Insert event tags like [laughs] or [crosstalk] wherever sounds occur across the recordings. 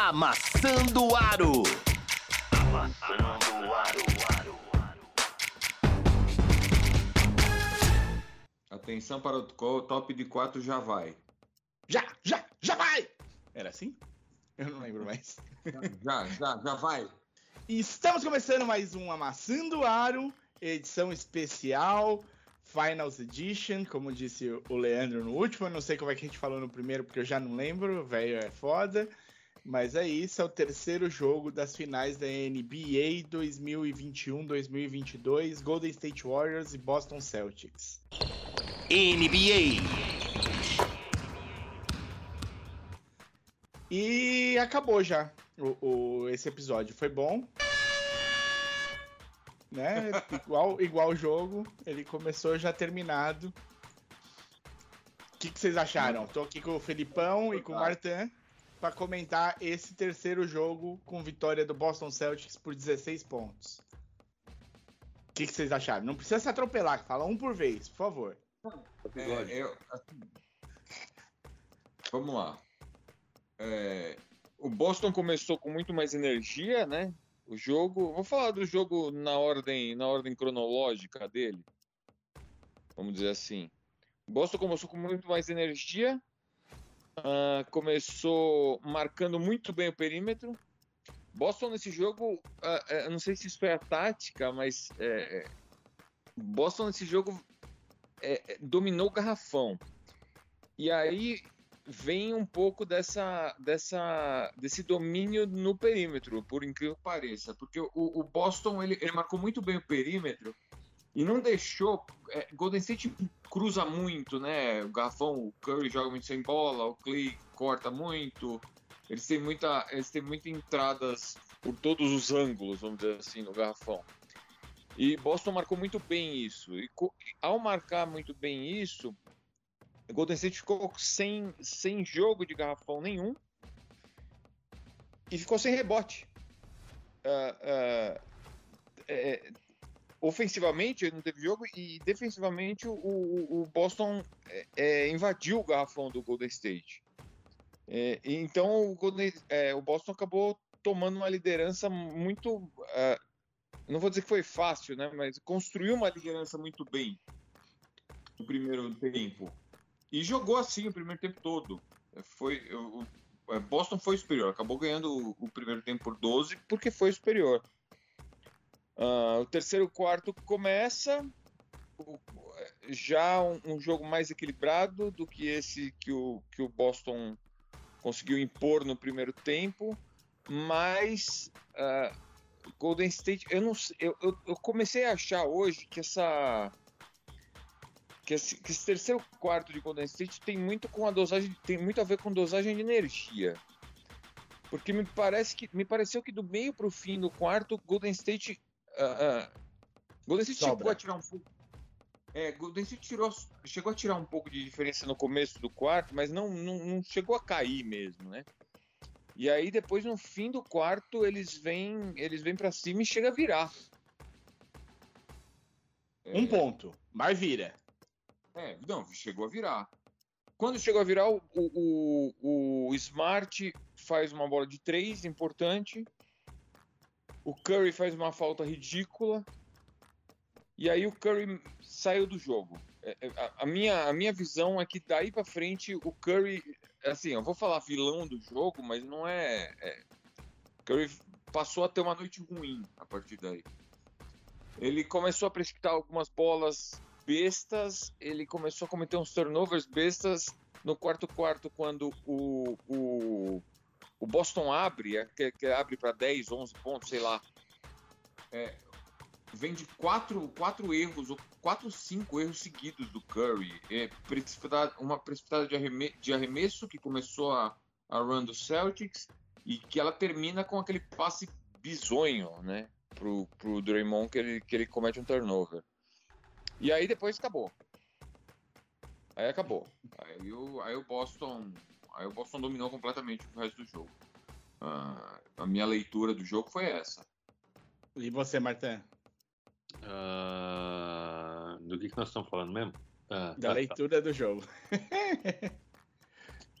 Amassando Aro. Amassando Aro. Atenção para o top de 4 já vai. Já, já, já vai! Era assim? Eu não lembro mais. Já, já, já vai. Estamos começando mais um Amassando Aro, edição especial, Finals Edition, como disse o Leandro no último. Eu não sei como é que a gente falou no primeiro, porque eu já não lembro, velho é foda. Mas é isso, é o terceiro jogo das finais da NBA 2021-2022, Golden State Warriors e Boston Celtics. NBA. E acabou já o, o, esse episódio. Foi bom. Né? [laughs] igual, igual o jogo. Ele começou já terminado. O que, que vocês acharam? Tô aqui com o Felipão e com o Martin para comentar esse terceiro jogo com vitória do Boston Celtics por 16 pontos. O que, que vocês acharam? Não precisa se atropelar, fala um por vez, por favor. É, eu, assim, vamos lá. É, o Boston começou com muito mais energia, né? O jogo, vou falar do jogo na ordem, na ordem cronológica dele. Vamos dizer assim. O Boston começou com muito mais energia, uh, começou marcando muito bem o perímetro. Boston nesse jogo, uh, não sei se isso foi a tática, mas é, Boston nesse jogo é, dominou o garrafão. E aí vem um pouco dessa, dessa, desse domínio no perímetro, por incrível que pareça. Porque o, o Boston ele, ele, marcou muito bem o perímetro e não deixou. É, Golden State cruza muito, né? O garrafão, o Curry joga muito sem bola, o Clay corta muito. Eles têm, muita, eles têm muitas entradas por todos os ângulos, vamos dizer assim, no garrafão. E Boston marcou muito bem isso. E ao marcar muito bem isso, Golden State ficou sem, sem jogo de garrafão nenhum e ficou sem rebote. Uh, uh, é, ofensivamente não teve jogo e defensivamente o, o, Boston é, é, invadiu o garrafão do Golden State. É, então o, Golden, é, o, Boston acabou tomando uma liderança muito. Uh, não vou dizer que foi fácil, né? Mas construiu uma liderança muito bem no primeiro tempo. E jogou assim o primeiro tempo todo. Foi, o, o Boston foi superior, acabou ganhando o, primeiro tempo por 12 porque foi superior. Uh, o terceiro quarto começa já um, um, jogo mais equilibrado do que esse que o, que o Boston conseguiu impor no primeiro tempo, mas uh, Golden State, eu não eu, eu, eu comecei a achar hoje que essa que esse, que esse, terceiro quarto de Golden State tem muito com a dosagem, tem muito a ver com dosagem de energia. Porque me parece que me pareceu que do meio para o fim do quarto, Golden State uh, uh, Golden State Sobra. chegou a tirar um pouco é, Golden State tirou, chegou a tirar um pouco de diferença no começo do quarto, mas não, não, não chegou a cair mesmo, né? E aí depois no fim do quarto eles vêm eles vêm para cima e chega a virar. Um é... ponto, mas vira. É, não, chegou a virar. Quando chegou a virar, o, o, o Smart faz uma bola de três importante. O Curry faz uma falta ridícula. E aí o Curry saiu do jogo. É, é, a, minha, a minha visão é que daí para frente o Curry, assim, eu vou falar vilão do jogo, mas não é, é Curry passou a ter uma noite ruim a partir daí. Ele começou a precipitar algumas bolas bestas, ele começou a cometer uns turnovers bestas no quarto quarto, quando o, o, o Boston abre, é, que, que abre para 10, 11 pontos, sei lá. É, vem de quatro, quatro erros, ou quatro, cinco erros seguidos do Curry. É, precipitada, uma precipitada de, arremesso, de arremesso que começou a, a run do Celtics e que ela termina com aquele passe bizonho, né? Pro, pro Draymond que ele, que ele comete um turnover. E aí depois acabou. Aí acabou. Aí o, aí o Boston. Aí o Boston dominou completamente o resto do jogo. Uh, a minha leitura do jogo foi essa. E você, Martin? Uh, do que, que nós estamos falando mesmo? Uh, da tá, leitura tá. do jogo. [laughs]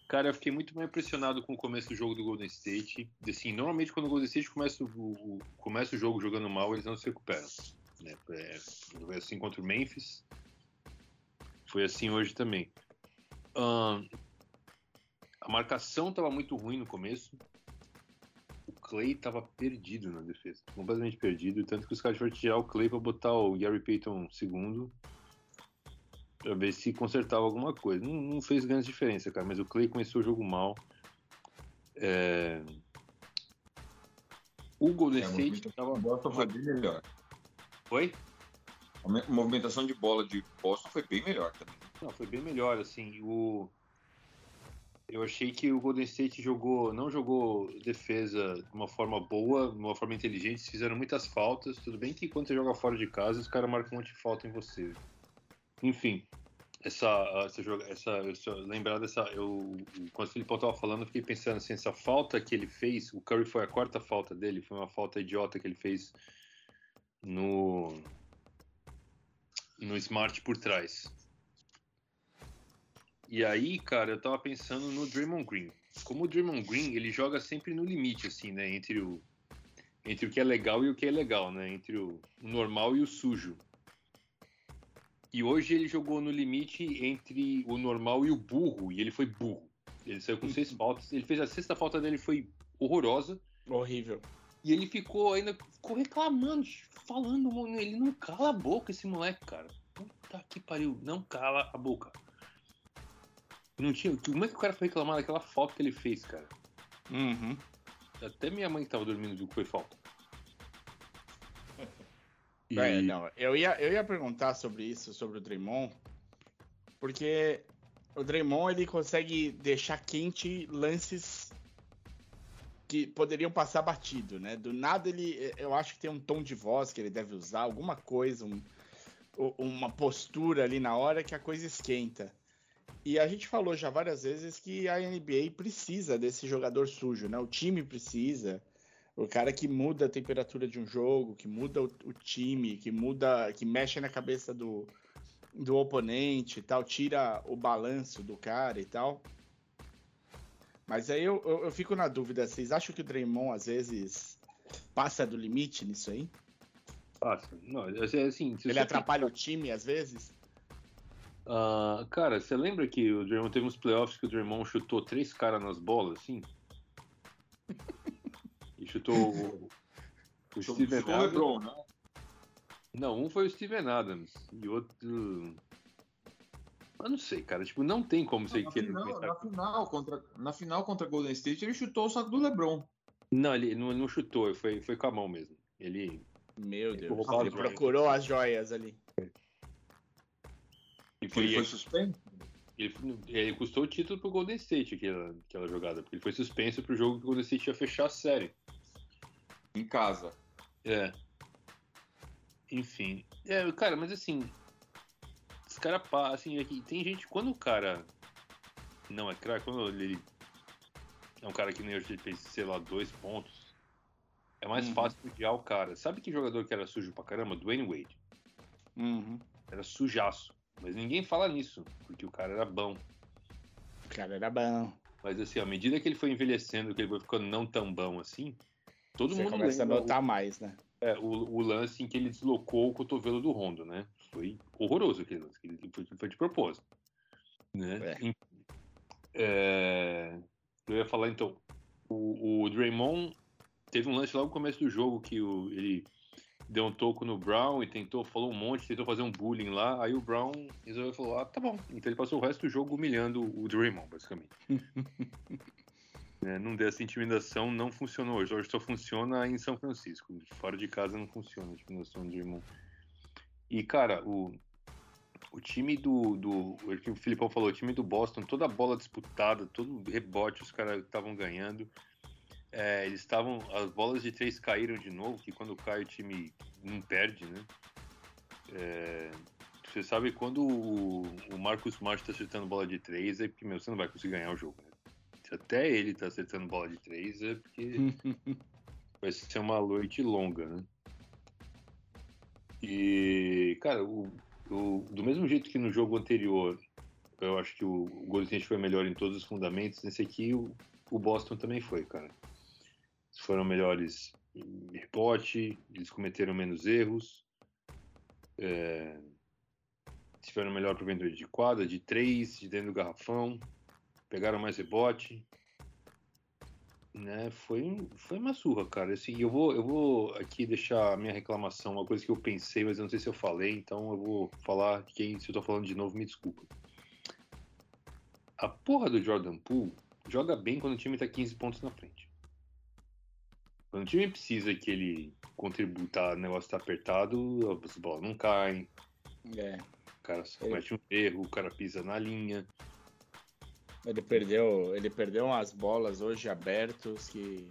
Cara, eu fiquei muito mais impressionado com o começo do jogo do Golden State. Assim, normalmente quando o Golden State começa o, o, começa o jogo jogando mal, eles não se recuperam. Né? É, foi assim contra o Memphis. Foi assim hoje também. A marcação estava muito ruim no começo. O Clay estava perdido na defesa, completamente perdido. Tanto que os caras tiveram que tirar o Clay para botar o Gary Payton segundo pra ver se consertava alguma coisa. Não, não, fez grande diferença, cara, mas o Clay começou o jogo mal. É... O Golden é, State tava... Boston foi bem melhor. Foi? A movimentação de bola de Boston foi bem melhor também. Não, foi bem melhor, assim, o... Eu achei que o Golden State jogou, não jogou defesa de uma forma boa, de uma forma inteligente, fizeram muitas faltas. Tudo bem que quando você joga fora de casa, os caras marcam um monte de falta em você. Enfim, essa, essa, essa, essa lembrar dessa, eu, quando o Felipe estava falando, eu fiquei pensando assim, essa falta que ele fez, o Curry foi a quarta falta dele, foi uma falta idiota que ele fez no no Smart por trás. E aí, cara, eu tava pensando no Draymond Green. Como o Draymond Green, ele joga sempre no limite, assim, né, entre o entre o que é legal e o que é legal, né, entre o normal e o sujo. E hoje ele jogou no limite entre o normal e o burro, e ele foi burro. Ele saiu com seis faltas. Ele fez a sexta falta dele, foi horrorosa. Horrível. E ele ficou ainda ficou reclamando, falando, mano, ele não cala a boca, esse moleque, cara. Puta que pariu, não cala a boca. Não tinha. Como é que o cara foi reclamar daquela falta que ele fez, cara? Uhum. Até minha mãe que tava dormindo viu que foi falta. [laughs] E... É, não, eu ia, eu ia perguntar sobre isso, sobre o Draymond, porque o Draymond ele consegue deixar quente lances que poderiam passar batido, né? Do nada ele, eu acho que tem um tom de voz que ele deve usar, alguma coisa, um, uma postura ali na hora que a coisa esquenta. E a gente falou já várias vezes que a NBA precisa desse jogador sujo, né? O time precisa o cara que muda a temperatura de um jogo, que muda o, o time, que muda, que mexe na cabeça do, do oponente e tal, tira o balanço do cara e tal. Mas aí eu, eu, eu, fico na dúvida, vocês acham que o Draymond às vezes passa do limite nisso aí? Passa. Não, assim, Ele atrapalha o time às vezes? Uh, cara, você lembra que o Draymond teve uns playoffs que o Draymond chutou três caras nas bolas, assim? chutou o, o Steven Adams. LeBron, né? Não, um foi o Steven Adams e outro. Eu não sei, cara. Tipo, não tem como ser que ele. Na final, contra, na final contra Golden State, ele chutou o saco do LeBron. Não, ele não, não chutou, foi, foi com a mão mesmo. Ele. Meu Deus, ele, ele procurou as joias ali. E foi, ele foi suspenso? Ele, ele custou o título pro Golden State aquela, aquela jogada, porque ele foi suspenso pro jogo que o Golden State ia fechar a série. Em casa. É. Enfim. É, cara, mas assim. Os caras assim, aqui, tem gente. Quando o cara não é craque, quando ele é um cara que nem hoje fez, sei lá, dois pontos, é mais uhum. fácil odiar o cara. Sabe que jogador que era sujo pra caramba? Dwayne Wade. Uhum. Era sujaço. Mas ninguém fala nisso, porque o cara era bom. O cara era bom. Mas assim, à medida que ele foi envelhecendo, que ele foi ficando não tão bom assim, todo Você mundo começa a notar o, mais, né? É, o, o, lance em que ele deslocou o cotovelo do Rondo, né? Foi horroroso aquele lance, ele foi, foi de propósito. Né? É. É, eu ia falar então, o, o Draymond teve um lance logo no começo do jogo que o, ele deu um toco no Brown e tentou, falou um monte, tentou fazer um bullying lá. Aí o Brown resolveu falar: ah, tá bom. Então ele passou o resto do jogo humilhando o Draymond, basicamente. [laughs] é, não deu essa intimidação, não funcionou hoje. Hoje só funciona em São Francisco. Fora de casa não funciona a intimidação do Draymond. E, cara, o, o time do, do. O que o Filipão falou, o time do Boston, toda a bola disputada, todo rebote, os caras estavam ganhando. É, eles estavam. As bolas de três caíram de novo, que quando cai o time não perde, né? É, você sabe quando o, o Marcos Smart está acertando bola de três, é porque meu, você não vai conseguir ganhar o jogo. Né? Se até ele está acertando bola de três, é porque [laughs] vai ser uma noite longa, né? E, cara, o, o, do mesmo jeito que no jogo anterior eu acho que o, o Golden State foi melhor em todos os fundamentos. Nesse aqui, o, o Boston também foi, cara. Foram melhores em rebote, eles cometeram menos erros. É, tiveram melhor aproveitamento de quadra, de três, de dentro do garrafão, pegaram mais rebote. Né, foi, foi uma surra, cara. Assim, eu, vou, eu vou aqui deixar a minha reclamação, uma coisa que eu pensei, mas eu não sei se eu falei, então eu vou falar. Quem, se eu tô falando de novo, me desculpa. A porra do Jordan Poole joga bem quando o time tá 15 pontos na frente. Quando o time precisa que ele contribua, tá, o negócio tá apertado, as bolas não caem. É. O cara comete um erro, o cara pisa na linha. Ele perdeu, ele perdeu umas bolas hoje abertos que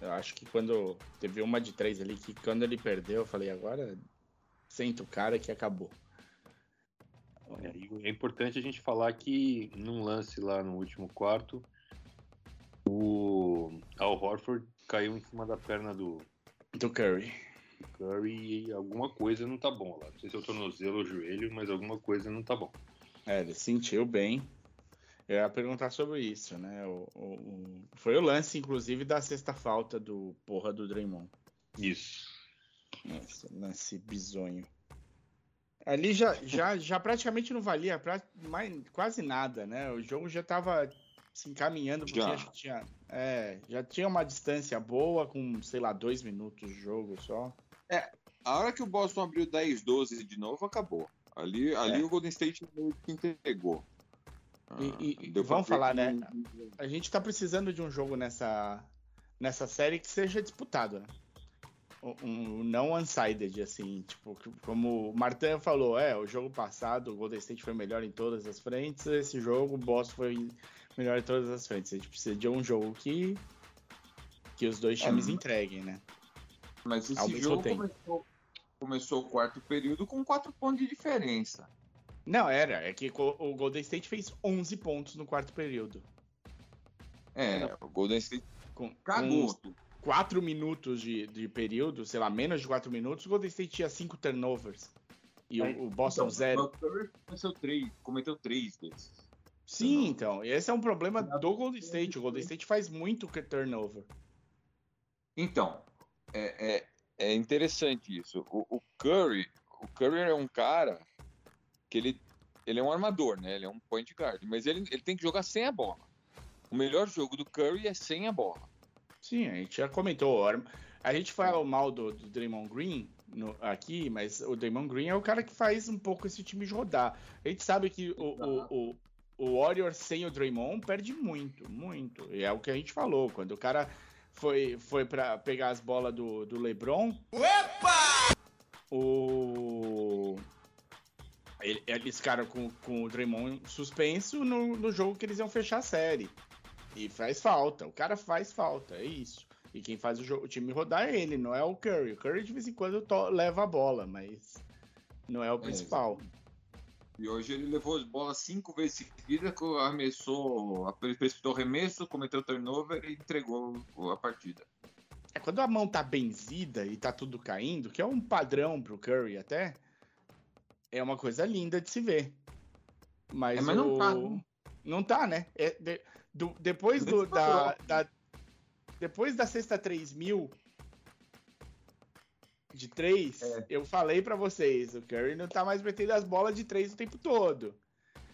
eu acho que quando teve uma de três ali que quando ele perdeu, eu falei agora senta o cara que acabou. É, é importante a gente falar que num lance lá no último quarto, o Al Horford caiu em cima da perna do, Do Curry. Curry e alguma coisa não tá bom lá. Não sei se é o tornozelo ou o joelho, mas alguma coisa não tá bom. É, ele sentiu bem. Eu ia perguntar sobre isso, né? O, o- o- foi o lance, inclusive, da sexta falta do porra do Draymond. Isso. Esse lance bizonho. Ali já, já, já praticamente não valia pra, mais, quase nada, né? O jogo já tava se encaminhando, porque Já. tinha, é, já tinha uma distância boa, com, sei lá, dois minutos de jogo só. A hora que o Boston abriu 10, 12 de novo, acabou. Ali, ali É. o Golden State meio que entregou. E- Ah, e- e vamos falar, que né? A gente tá precisando de um jogo nessa, nessa série que seja disputado, né? Um, um não one-sided, assim, tipo, como o Martin falou, é, o jogo passado o Golden State foi melhor em todas as frentes, esse jogo o Boston foi melhor em todas as frentes. A gente precisa de um jogo que, que os dois É, times mas- entreguem, né? Mas Ao esse mesmo jogo começou, começou o quarto período com 4 pontos de diferença. Não, era, é que o Golden State fez 11 pontos no quarto período. É, o Golden State Com, cagou. com 4 minutos de, de período, sei lá, menos de 4 minutos, o Golden State tinha 5 turnovers. E Aí, o, o Boston Então, zero. O Curry cometeu três, cometeu três desses. Sim, então. Esse é um problema do Golden State. O Golden State faz muito que- turnover. Então, é, é, é interessante isso. O, o Curry, o Curry é um cara que ele, ele é um armador, né? Ele é um point guard, mas ele, ele tem que jogar sem a bola. O melhor jogo do Curry é sem a bola. Sim, a gente já comentou. A gente fala mal do, do Draymond Green no- aqui, mas o Draymond Green é o cara que faz um pouco esse time rodar. A gente sabe que o, o, o, o Warriors sem o Draymond perde muito, muito. E é o que a gente falou. Quando o cara foi, foi para pegar as bolas do, do LeBron. O. ele- Eles ficaram com, com o Draymond suspenso no, no jogo que eles iam fechar a série. E faz falta. O cara faz falta, é isso. E quem faz o, jogo, o time rodar é ele, não é o Curry. O Curry de vez em quando to- leva a bola, mas não é o principal. E hoje ele levou as bolas cinco vezes seguidas, co- arremessou, precipitou arremesso, cometeu turnover e entregou a partida. É quando a mão tá benzida e tá tudo caindo, que é um padrão pro Curry até, é uma coisa linda de se ver. Mas, É, mas não o- tá, né? Não tá, né? É, de- do- depois do, da, da- depois da sexta 3000 de 3, É. eu falei pra vocês, o Curry não tá mais metendo as bolas de 3 o tempo todo.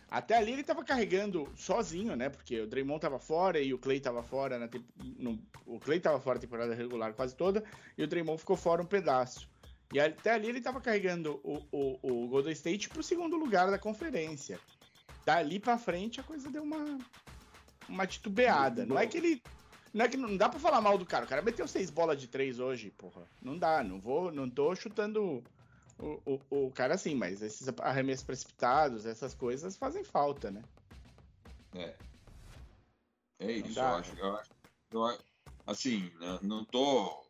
Até ali ele tava carregando sozinho, né? Porque o Draymond tava fora e o Clay tava fora na no- o Clay tava fora na temporada regular quase toda e o Draymond ficou fora um pedaço. E até ali ele tava carregando o, o, o Golden State pro segundo lugar da conferência. Dali pra frente a coisa deu uma uma titubeada. Não é que ele não é que não dá pra falar mal do cara. O cara meteu seis bolas de três hoje, porra. Não dá, não vou, não tô chutando o, o, o cara assim, mas esses arremessos precipitados, essas coisas fazem falta, né? É. É isso, dá. eu acho. Eu acho, eu acho- assim, né, não tô.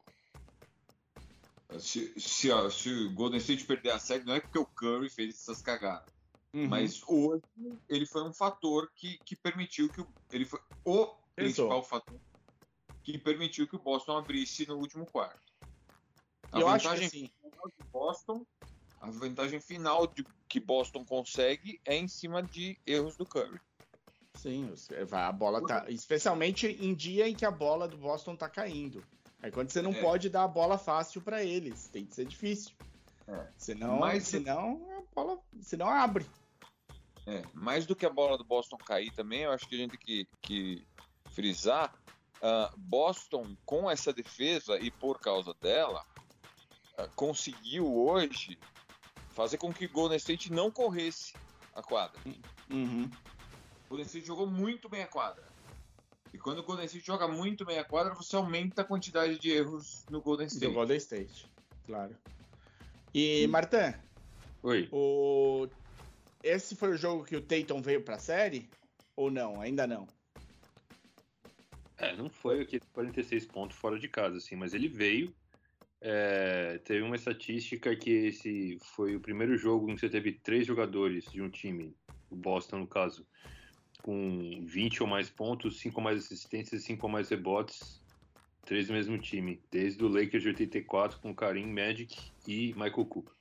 Se, se, se o Golden State perder a série, não é porque o Curry fez essas cagadas. Uhum. Mas hoje ele foi um fator que, que permitiu que o, ele foi o principal fator que permitiu que o Boston abrisse no último quarto. A eu acho que vantagem assim, final de Boston, a vantagem final de, que Boston consegue é em cima de erros do Curry. Sim, a bola tá. Especialmente em dia em que a bola do Boston tá caindo. Aí quando você não é. pode dar a bola fácil para eles, tem que ser difícil. É. Senão, Mas, senão a bola senão abre. É, mais do que a bola do Boston cair também, eu acho que a gente tem que, que frisar. Uh, Boston, com essa defesa e por causa dela, uh, conseguiu hoje fazer com que o Golden State não corresse a quadra. Uhum. O Golden State jogou muito bem a quadra. E quando o Golden State joga muito bem a quadra, você aumenta a quantidade de erros no Golden State. Do Golden State, claro. E, Martin? Oi. O... Esse foi o jogo que o Tatum veio pra série? Ou não? Ainda não? É, não foi aqui 46 pontos fora de casa, assim, mas ele veio. É, teve uma estatística que esse foi o primeiro jogo em que você teve três jogadores de um time, o Boston no caso, com 20 ou mais pontos, 5 ou mais assistências e 5 ou mais rebotes, três do mesmo time, desde o Lakers de 84 com Karim, Magic e Michael Cooper.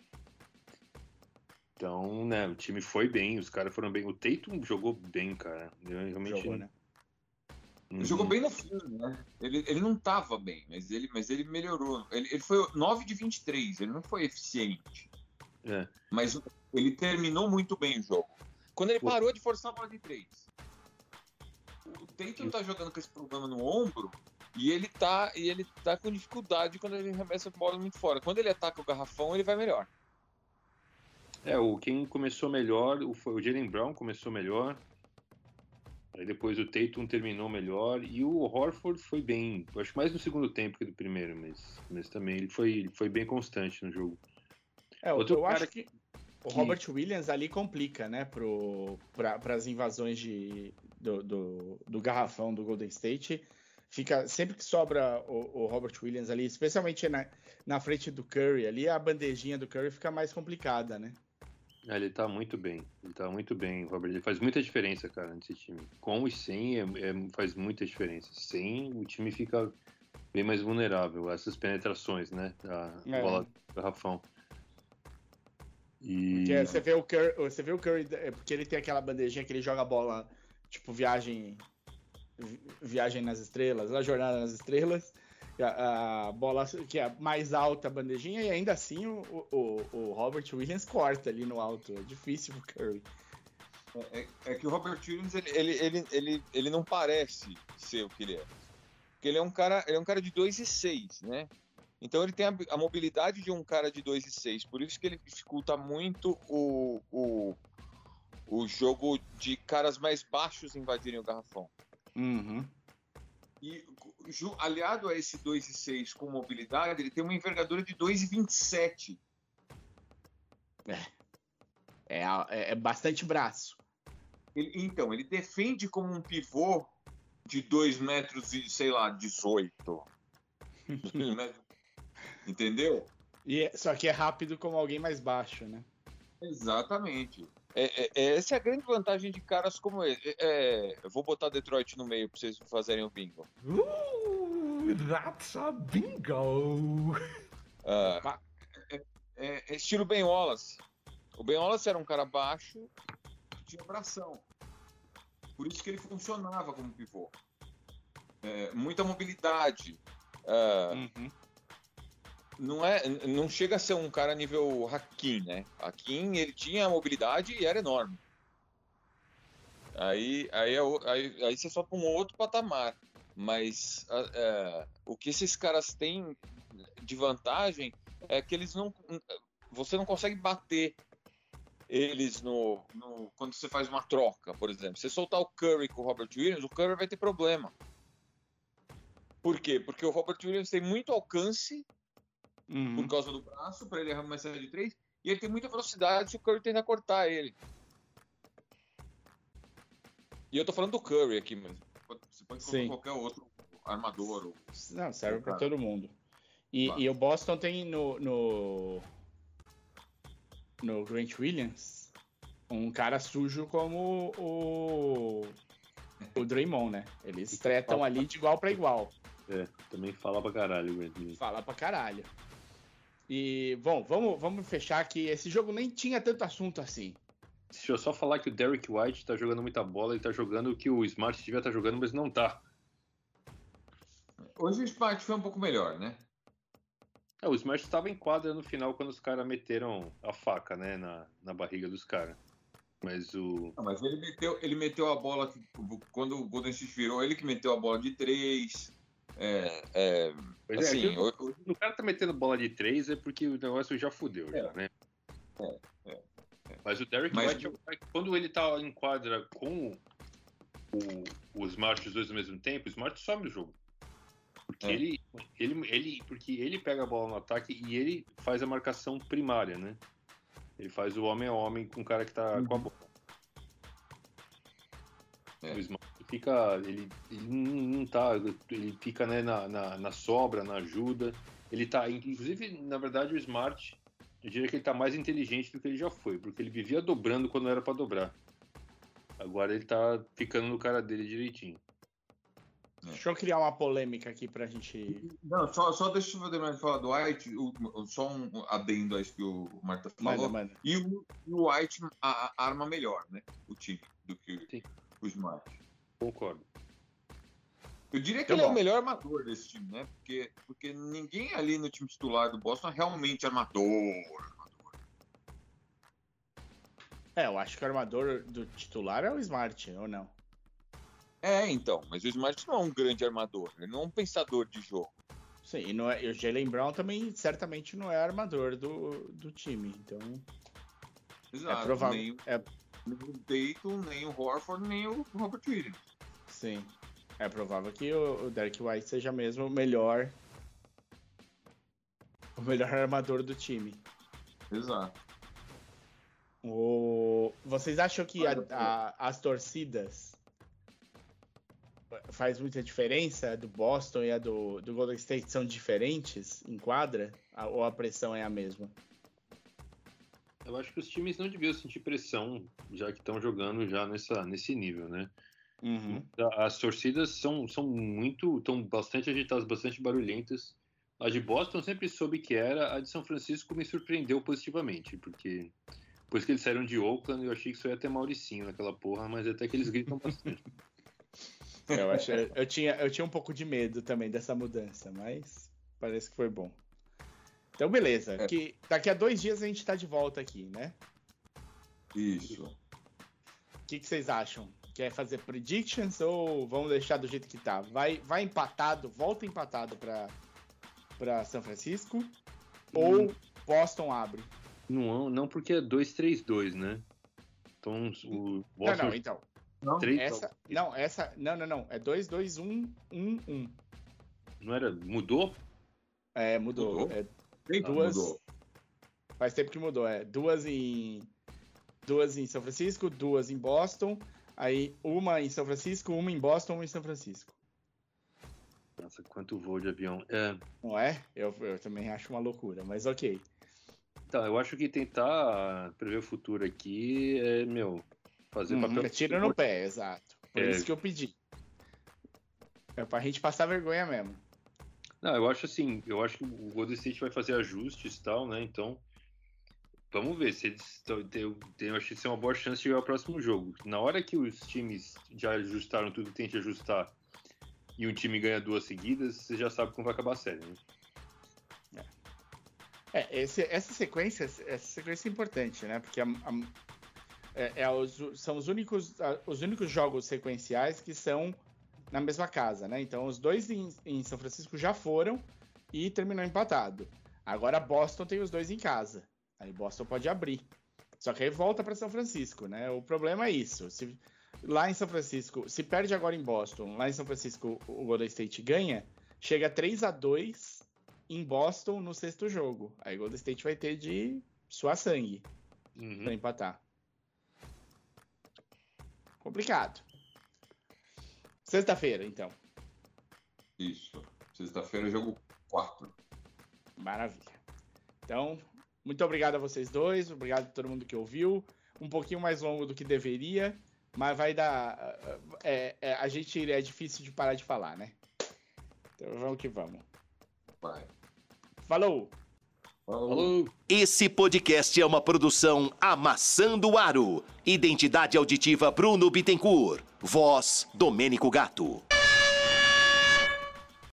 Então, né, o time foi bem, os caras foram bem. O Tatum jogou bem, cara. Eu realmente. Jogou, né? Uhum. Jogou bem no fim, né? Ele, ele não tava bem, mas ele, mas ele melhorou. Ele, ele foi 9 de 23, ele não foi eficiente. É. Mas ele terminou muito bem o jogo. Quando ele parou de forçar a bola de 3. O Tatum tá jogando com esse problema no ombro e ele tá, e ele tá com dificuldade quando ele arremessa a bola muito fora. Quando ele ataca o garrafão, ele vai melhor. É, o quem começou melhor, o, o Jalen Brown começou melhor. Aí depois o Tatum terminou melhor e o Horford foi bem, acho mais no segundo tempo que do primeiro, mas, mas também ele foi, ele foi bem constante no jogo. É, Outro eu acho que, que o Robert Williams ali complica, né, para as invasões de, do, do, do, garrafão do Golden State. Fica sempre que sobra o, o Robert Williams ali, especialmente na, na frente do Curry ali, a bandejinha do Curry fica mais complicada, né? É, ele tá muito bem. Ele tá muito bem, Robert. Ele faz muita diferença, cara, nesse time. Com e sem é, é, faz muita diferença. Sem, o time fica bem mais vulnerável a essas penetrações, né? A é. bola do garrafão. E... Porque você vê o Curry, você vê o Curry, é, porque ele tem aquela bandejinha que ele joga a bola, tipo, viagem viagem nas estrelas, a jornada nas estrelas a, a, bola que é mais alta a bandejinha e ainda assim o, o, o Robert Williams corta ali no alto. É difícil pro Curry. É, é, é, que o Robert Williams ele, ele, ele, ele, ele não parece ser o que ele é. Porque ele é um cara, ele é um cara de 2 e 6, né? Então ele tem a, a, mobilidade de um cara de 2 e 6. Por isso que ele dificulta muito o, o, o jogo de caras mais baixos invadirem o garrafão. Uhum. E aliado a esse 2,6 com mobilidade, ele tem uma envergadura de 2,27. É. É, é, é bastante braço. Ele, então, ele defende como um pivô de 2 metros e, sei lá, 18. [laughs] Entendeu? E, é, só que é rápido como alguém mais baixo, né? Exatamente. É, é, é, essa é a grande vantagem de caras como ele. É, é, eu vou botar Detroit no meio pra vocês fazerem o bingo. Uh, that's a bingo! Uh, é, estilo Ben Wallace. O Ben Wallace era um cara baixo que tinha bração. Por isso que ele funcionava como pivô. muita mobilidade. Uh, uhum não é, não chega a ser um cara nível Hakim, né? Hakim ele tinha mobilidade e era enorme. Aí, aí, é aí, aí você para um outro patamar. Mas é, o que esses caras têm de vantagem é que eles não, você não consegue bater eles no, no, quando você faz uma troca, por exemplo. Você soltar o Curry com o Robert Williams, o Curry vai ter problema. Por quê? Porque o Robert Williams tem muito alcance uhum. por causa do braço, para ele arremessar de três. E ele tem muita velocidade se o Curry tenta cortar ele. E eu tô falando do Curry aqui, mas você pode colocar qualquer outro armador. Ou... Não, serve para todo mundo. E, claro. e, o Boston tem no, no, no Grant Williams um cara sujo como o, o Draymond, né? Eles tretam ali de igual para igual. É, também fala pra caralho, Fala pra caralho. E, bom, vamos, vamos fechar aqui. Esse jogo nem tinha tanto assunto assim. Deixa eu só falar que o Derek White tá jogando muita bola, ele tá jogando o que o Smart devia estar tá jogando, mas não tá. Hoje o Smart foi um pouco melhor, né? É, o Smart estava em quadra no final quando os caras meteram a faca, né, na, na barriga dos caras. Mas o. Não, mas ele meteu, ele meteu a bola. Quando o Golden State virou, ele que meteu a bola de três. É, é, é assim, é, o, cara tá metendo bola de três é porque o negócio já fudeu, é, já, né? É, é, é. Mas o Derek mas, White, quando ele tá em quadra com o, o Smart os dois ao mesmo tempo, o Smart sobe o jogo. Porque, ele, ele, ele, porque ele pega a bola no ataque e ele faz a marcação primária, né? Ele faz o homem a homem com o cara que tá uhum. com a bola. Fica. Ele, ele não tá. Ele fica né, na, na, na, sobra, na ajuda. Ele tá. Inclusive, na verdade, o Smart, eu diria que ele tá mais inteligente do que ele já foi, porque ele vivia dobrando quando era para dobrar. Agora ele tá ficando no cara dele direitinho. É. Deixa eu criar uma polêmica aqui pra gente. Não, só, só deixa eu terminar de falar do White, o, só um adendo a isso que o Marta falou. Manda, manda. E o, o White a, a arma melhor, né? O time, do que Sim. o Smart. Concordo. Eu diria que ele é o melhor armador desse time, né? Porque, porque ninguém ali no time titular do Boston é realmente armador. armador. É, eu acho que o armador do titular é o Smart, ou não? É, então, mas o Smart não é um grande armador, ele não é um pensador de jogo. Sim, e, não é, e o Jalen Brown também certamente não é armador do, do time, então. Exato, é provável. Nem, é... nem o Dayton, nem o Horford, nem o Robert Williams. Sim. É provável que o, Derek White seja mesmo o melhor. O melhor armador do time. Exato. O... Vocês acham que a, a, as torcidas faz muita diferença do Boston e a do, do Golden State são diferentes em quadra? Ou a pressão é a mesma? Eu acho que os times não deviam sentir pressão, já que estão jogando já nessa, nesse nível, né? Uhum. As torcidas são, são muito, estão bastante agitadas, bastante barulhentas. A de Boston sempre soube que era, a de São Francisco me surpreendeu positivamente, porque depois que eles saíram de Oakland, eu achei que só ia ter Mauricinho naquela porra, mas até que eles gritam bastante. [laughs] Eu, acho, eu, tinha, eu tinha um pouco de medo também dessa mudança, mas parece que foi bom. Então, beleza. É. Que daqui a dois dias a gente tá de volta aqui, né? Isso. O que, que vocês acham? Quer fazer predictions ou vamos deixar do jeito que tá? Vai, vai empatado, volta empatado para para São Francisco hum. ou Boston abre? Não, não porque é 2-3-2, né? Então o Boston... Não, não, então. Não, essa, não, essa. Não, não, não. É 2, 2, 1, 1, 1. Não era. Mudou? É, mudou. mudou? É, duas. Mudou. Faz tempo que mudou, é. Duas em. Duas em São Francisco, duas em Boston. Aí uma em São Francisco, uma em Boston, uma em São Francisco. Nossa, quanto voo de avião. É... Não é? Eu, eu também acho uma loucura, mas ok. Então, eu acho que tentar prever o futuro aqui é, meu, Fazer hum, papel. Tira no pé, exato. Por é. isso que eu pedi. É pra gente passar vergonha mesmo. Não, eu acho assim, eu acho que o Golden State vai fazer ajustes e tal, né? Então, vamos ver se eles eu, acho que isso é uma boa chance de ganhar o próximo jogo. Na hora que os times já ajustaram tudo, tem que ajustar e um time ganha duas seguidas, você já sabe como vai acabar a série, né? É, é esse, essa sequência, essa sequência é importante, né? Porque a, a, é, é os, são os únicos, os únicos jogos sequenciais que são na mesma casa, né? Então os dois em, em, São Francisco já foram e terminou empatado. Agora Boston tem os dois em casa. Aí Boston pode abrir. Só que aí volta para São Francisco, né? O problema é isso. Se, lá em São Francisco, se perde agora em Boston, lá em São Francisco o Golden State ganha, chega 3 a 2 em Boston no sexto jogo. Aí o Golden State vai ter de suar sangue uhum. para empatar. Complicado. Sexta-feira, então. Isso. Sexta-feira, jogo 4. Maravilha. Então, muito obrigado a vocês dois. Obrigado a todo mundo que ouviu. Um pouquinho mais longo do que deveria, mas vai dar. É, é, a gente é difícil de parar de falar, né? Então vamos que vamos. Vai. Falou! Falou! Esse podcast é uma produção Amassando Aro. Identidade auditiva Bruno Bittencourt. Voz Domênico Gato.